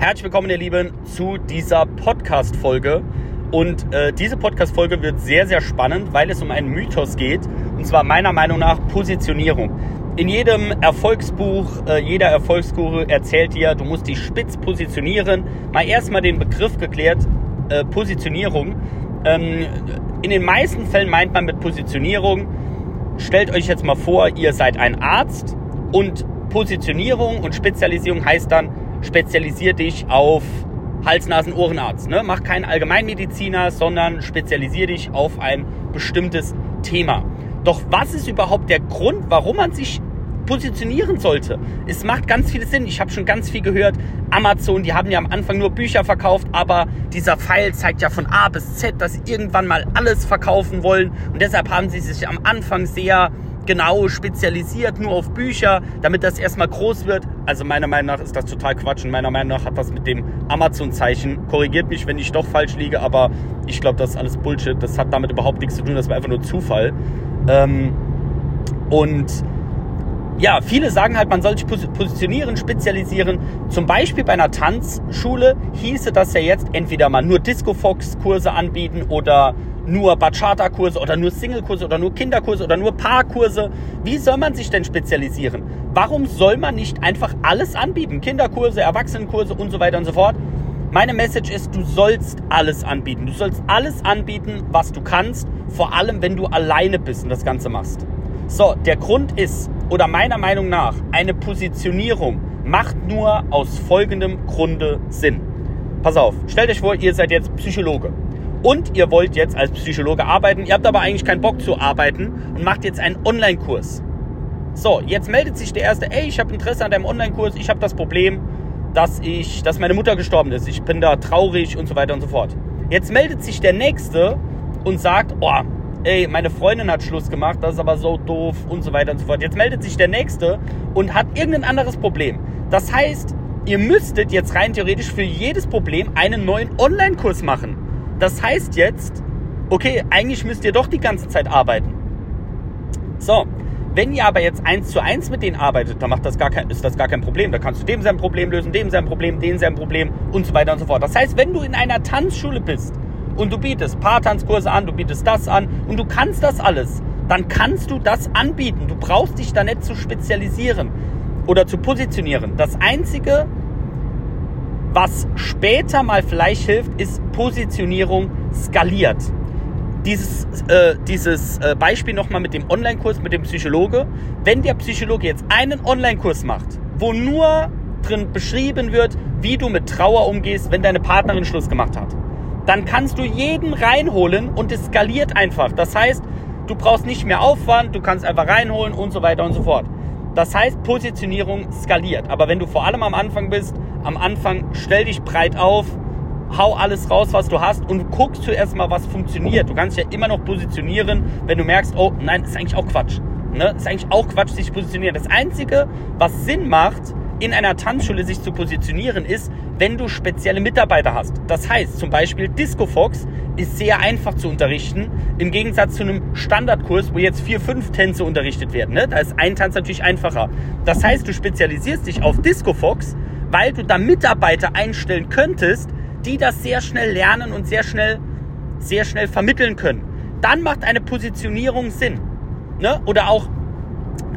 Herzlich willkommen, ihr Lieben, zu dieser Podcast-Folge. Und äh, diese Podcast-Folge wird sehr, sehr spannend, weil es um einen Mythos geht. Und zwar meiner Meinung nach Positionierung. In jedem Erfolgsbuch, äh, jeder Erfolgsguru erzählt dir, du musst dich spitz positionieren. Mal erstmal den Begriff geklärt, äh, Positionierung. Ähm, in den meisten Fällen meint man mit Positionierung, stellt euch jetzt mal vor, ihr seid ein Arzt und Positionierung und Spezialisierung heißt dann, spezialisier dich auf Hals-Nasen-Ohrenarzt. Ne? Mach keinen Allgemeinmediziner, sondern spezialisier dich auf ein bestimmtes Thema. Doch was ist überhaupt der Grund, warum man sich positionieren sollte? Es macht ganz viel Sinn. Ich habe schon ganz viel gehört. Amazon, die haben ja am Anfang nur Bücher verkauft, aber dieser Pfeil zeigt ja von A bis Z, dass sie irgendwann mal alles verkaufen wollen. Und deshalb haben sie sich am Anfang sehr genau spezialisiert nur auf Bücher, damit das erstmal groß wird. Also meiner Meinung nach ist das total Quatsch und meiner Meinung nach hat das mit dem Amazon-Zeichen, korrigiert mich, wenn ich doch falsch liege, aber ich glaube, das ist alles Bullshit. Das hat damit überhaupt nichts zu tun, das war einfach nur Zufall. Ähm, und ja, viele sagen halt, man soll sich positionieren, spezialisieren. Zum Beispiel bei einer Tanzschule hieße das ja jetzt entweder mal nur Disco-Fox-Kurse anbieten oder nur Bachata-Kurse oder nur Single-Kurse oder nur Kinderkurse oder nur Paarkurse. Wie soll man sich denn spezialisieren? Warum soll man nicht einfach alles anbieten? Kinderkurse, Erwachsenenkurse und so weiter und so fort. Meine Message ist, du sollst alles anbieten. Du sollst alles anbieten, was du kannst, vor allem wenn du alleine bist und das Ganze machst. So, der Grund ist, oder meiner Meinung nach, eine Positionierung macht nur aus folgendem Grunde Sinn. Pass auf, stellt euch vor, ihr seid jetzt Psychologe und ihr wollt jetzt als Psychologe arbeiten, ihr habt aber eigentlich keinen Bock zu arbeiten und macht jetzt einen Online-Kurs. So, jetzt meldet sich der erste, ey, ich habe Interesse an deinem Online-Kurs, ich habe das Problem, dass ich, dass meine Mutter gestorben ist, ich bin da traurig und so weiter und so fort. Jetzt meldet sich der nächste und sagt, oh, ey, meine Freundin hat Schluss gemacht, das ist aber so doof und so weiter und so fort. Jetzt meldet sich der nächste und hat irgendein anderes Problem. Das heißt, ihr müsstet jetzt rein theoretisch für jedes Problem einen neuen Online-Kurs machen. Das heißt jetzt, okay, eigentlich müsst ihr doch die ganze Zeit arbeiten. So, wenn ihr aber jetzt eins zu eins mit denen arbeitet, dann macht das gar kein, ist das gar kein Problem. Da kannst du dem sein Problem lösen, dem sein Problem, dem sein Problem und so weiter und so fort. Das heißt, wenn du in einer Tanzschule bist und du bietest Paartanzkurse an, du bietest das an und du kannst das alles, dann kannst du das anbieten. Du brauchst dich da nicht zu spezialisieren oder zu positionieren. Das Einzige, was später mal vielleicht hilft, ist Positionierung skaliert. Dieses, äh, dieses äh, Beispiel nochmal mit dem Online-Kurs, mit dem Psychologe. Wenn der Psychologe jetzt einen Online-Kurs macht, wo nur drin beschrieben wird, wie du mit Trauer umgehst, wenn deine Partnerin Schluss gemacht hat, dann kannst du jeden reinholen und es skaliert einfach. Das heißt, du brauchst nicht mehr Aufwand, du kannst einfach reinholen und so weiter und so fort. Das heißt, Positionierung skaliert. Aber wenn du vor allem am Anfang bist, am Anfang stell dich breit auf, hau alles raus, was du hast und guckst zuerst mal, was funktioniert. Du kannst ja immer noch positionieren, wenn du merkst, oh nein, ist eigentlich auch Quatsch. Ne? Ist eigentlich auch Quatsch, sich positionieren. Das Einzige, was Sinn macht, in einer Tanzschule sich zu positionieren, ist, wenn du spezielle Mitarbeiter hast. Das heißt zum Beispiel Disco Fox ist sehr einfach zu unterrichten, im Gegensatz zu einem Standardkurs, wo jetzt vier, fünf Tänze unterrichtet werden. Ne? Da ist ein Tanz natürlich einfacher. Das heißt, du spezialisierst dich auf Disco Fox, weil du da Mitarbeiter einstellen könntest, die das sehr schnell lernen und sehr schnell, sehr schnell vermitteln können. Dann macht eine Positionierung Sinn. Ne? Oder auch,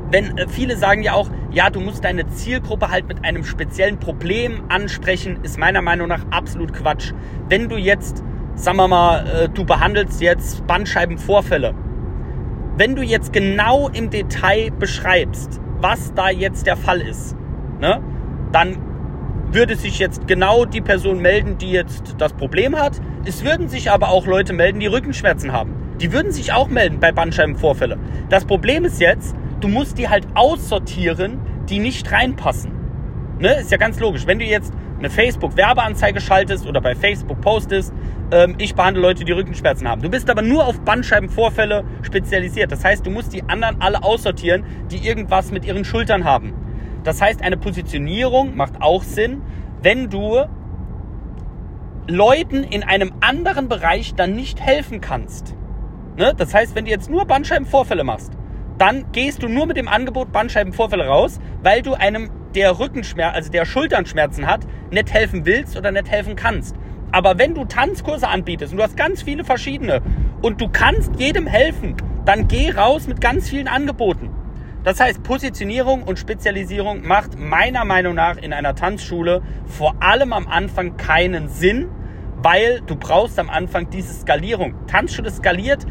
wenn äh, viele sagen ja auch, ja, du musst deine Zielgruppe halt mit einem speziellen Problem ansprechen, ist meiner Meinung nach absolut Quatsch. Wenn du jetzt, sagen wir mal, äh, du behandelst jetzt Bandscheibenvorfälle, wenn du jetzt genau im Detail beschreibst, was da jetzt der Fall ist, ne, dann würde sich jetzt genau die Person melden, die jetzt das Problem hat. Es würden sich aber auch Leute melden, die Rückenschmerzen haben. Die würden sich auch melden bei Bandscheibenvorfälle. Das Problem ist jetzt, du musst die halt aussortieren, die nicht reinpassen. Ne? Ist ja ganz logisch. Wenn du jetzt eine Facebook-Werbeanzeige schaltest oder bei Facebook postest, ähm, ich behandle Leute, die Rückenschmerzen haben. Du bist aber nur auf Bandscheibenvorfälle spezialisiert. Das heißt, du musst die anderen alle aussortieren, die irgendwas mit ihren Schultern haben. Das heißt, eine Positionierung macht auch Sinn, wenn du Leuten in einem anderen Bereich dann nicht helfen kannst. Ne? Das heißt, wenn du jetzt nur Bandscheibenvorfälle machst, dann gehst du nur mit dem Angebot Bandscheibenvorfälle raus, weil du einem der Rückenschmerzen, also der Schulternschmerzen hat, nicht helfen willst oder nicht helfen kannst. Aber wenn du Tanzkurse anbietest und du hast ganz viele verschiedene und du kannst jedem helfen, dann geh raus mit ganz vielen Angeboten. Das heißt, Positionierung und Spezialisierung macht meiner Meinung nach in einer Tanzschule vor allem am Anfang keinen Sinn, weil du brauchst am Anfang diese Skalierung. Tanzschule skaliert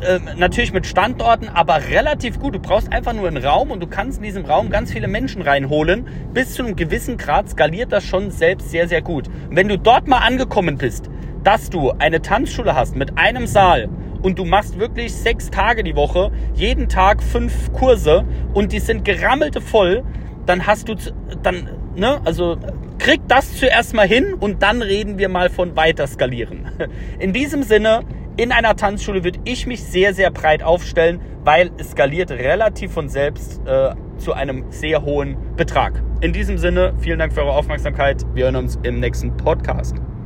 äh, natürlich mit Standorten, aber relativ gut. Du brauchst einfach nur einen Raum und du kannst in diesem Raum ganz viele Menschen reinholen. Bis zu einem gewissen Grad skaliert das schon selbst sehr, sehr gut. Und wenn du dort mal angekommen bist, dass du eine Tanzschule hast mit einem Saal und du machst wirklich sechs Tage die Woche, jeden Tag fünf Kurse und die sind gerammelte voll, dann hast du dann, ne, also krieg das zuerst mal hin und dann reden wir mal von weiter skalieren. In diesem Sinne, in einer Tanzschule würde ich mich sehr, sehr breit aufstellen, weil es skaliert relativ von selbst äh, zu einem sehr hohen Betrag. In diesem Sinne, vielen Dank für eure Aufmerksamkeit. Wir hören uns im nächsten Podcast.